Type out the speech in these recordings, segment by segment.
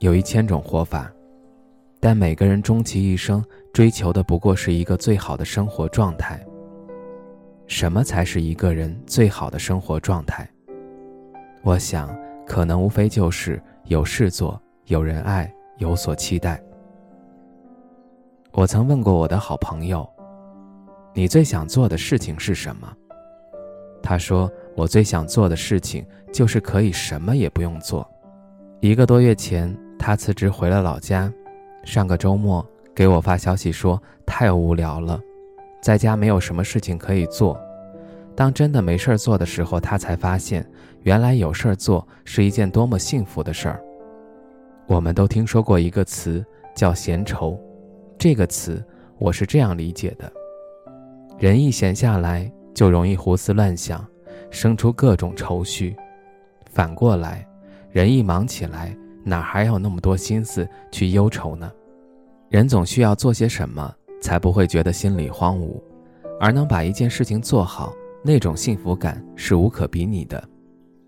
有一千种活法，但每个人终其一生追求的不过是一个最好的生活状态。什么才是一个人最好的生活状态？我想，可能无非就是有事做、有人爱、有所期待。我曾问过我的好朋友：“你最想做的事情是什么？”他说：“我最想做的事情就是可以什么也不用做。”一个多月前。他辞职回了老家，上个周末给我发消息说太无聊了，在家没有什么事情可以做。当真的没事儿做的时候，他才发现原来有事儿做是一件多么幸福的事儿。我们都听说过一个词叫闲愁，这个词我是这样理解的：人一闲下来就容易胡思乱想，生出各种愁绪；反过来，人一忙起来。哪还有那么多心思去忧愁呢？人总需要做些什么，才不会觉得心里荒芜，而能把一件事情做好，那种幸福感是无可比拟的。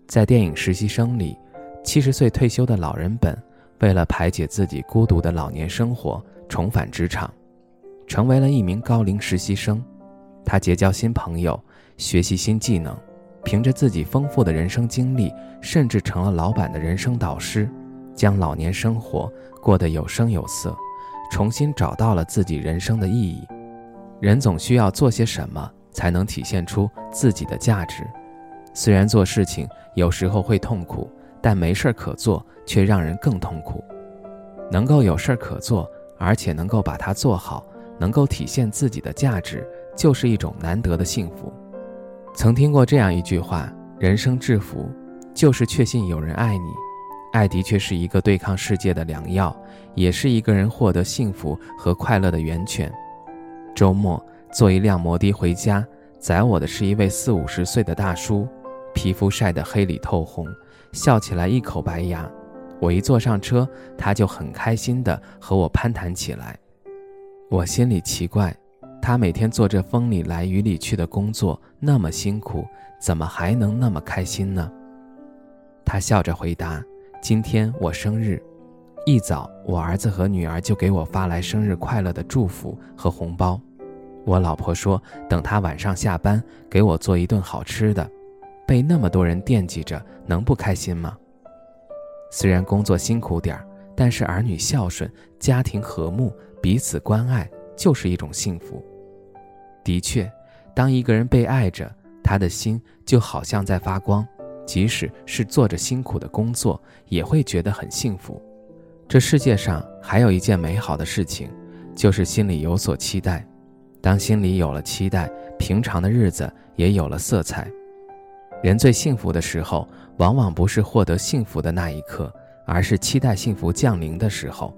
在电影《实习生》里，七十岁退休的老人本，为了排解自己孤独的老年生活，重返职场，成为了一名高龄实习生。他结交新朋友，学习新技能，凭着自己丰富的人生经历，甚至成了老板的人生导师。将老年生活过得有声有色，重新找到了自己人生的意义。人总需要做些什么，才能体现出自己的价值。虽然做事情有时候会痛苦，但没事儿可做却让人更痛苦。能够有事儿可做，而且能够把它做好，能够体现自己的价值，就是一种难得的幸福。曾听过这样一句话：人生至福，就是确信有人爱你。爱的确是一个对抗世界的良药，也是一个人获得幸福和快乐的源泉。周末坐一辆摩的回家，载我的是一位四五十岁的大叔，皮肤晒得黑里透红，笑起来一口白牙。我一坐上车，他就很开心地和我攀谈起来。我心里奇怪，他每天做着风里来雨里去的工作，那么辛苦，怎么还能那么开心呢？他笑着回答。今天我生日，一早我儿子和女儿就给我发来生日快乐的祝福和红包。我老婆说，等她晚上下班给我做一顿好吃的。被那么多人惦记着，能不开心吗？虽然工作辛苦点儿，但是儿女孝顺、家庭和睦、彼此关爱，就是一种幸福。的确，当一个人被爱着，他的心就好像在发光。即使是做着辛苦的工作，也会觉得很幸福。这世界上还有一件美好的事情，就是心里有所期待。当心里有了期待，平常的日子也有了色彩。人最幸福的时候，往往不是获得幸福的那一刻，而是期待幸福降临的时候。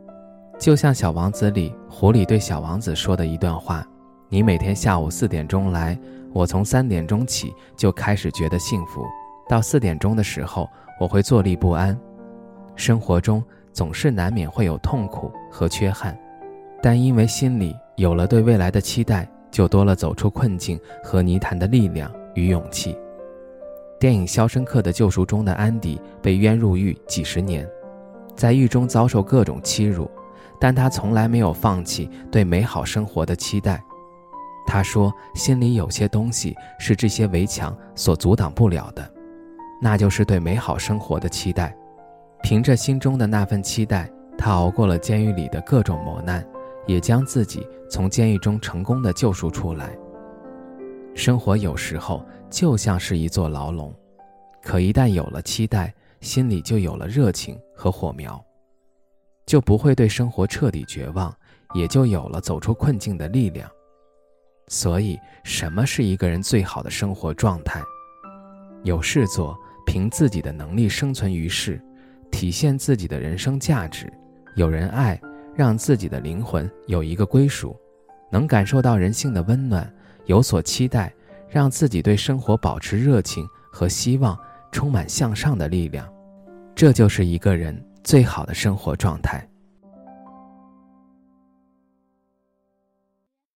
就像《小王子》里狐狸对小王子说的一段话：“你每天下午四点钟来，我从三点钟起就开始觉得幸福。”到四点钟的时候，我会坐立不安。生活中总是难免会有痛苦和缺憾，但因为心里有了对未来的期待，就多了走出困境和泥潭的力量与勇气。电影《肖申克的救赎》中的安迪被冤入狱几十年，在狱中遭受各种欺辱，但他从来没有放弃对美好生活的期待。他说：“心里有些东西是这些围墙所阻挡不了的。”那就是对美好生活的期待，凭着心中的那份期待，他熬过了监狱里的各种磨难，也将自己从监狱中成功的救赎出来。生活有时候就像是一座牢笼，可一旦有了期待，心里就有了热情和火苗，就不会对生活彻底绝望，也就有了走出困境的力量。所以，什么是一个人最好的生活状态？有事做。凭自己的能力生存于世，体现自己的人生价值，有人爱，让自己的灵魂有一个归属，能感受到人性的温暖，有所期待，让自己对生活保持热情和希望，充满向上的力量。这就是一个人最好的生活状态。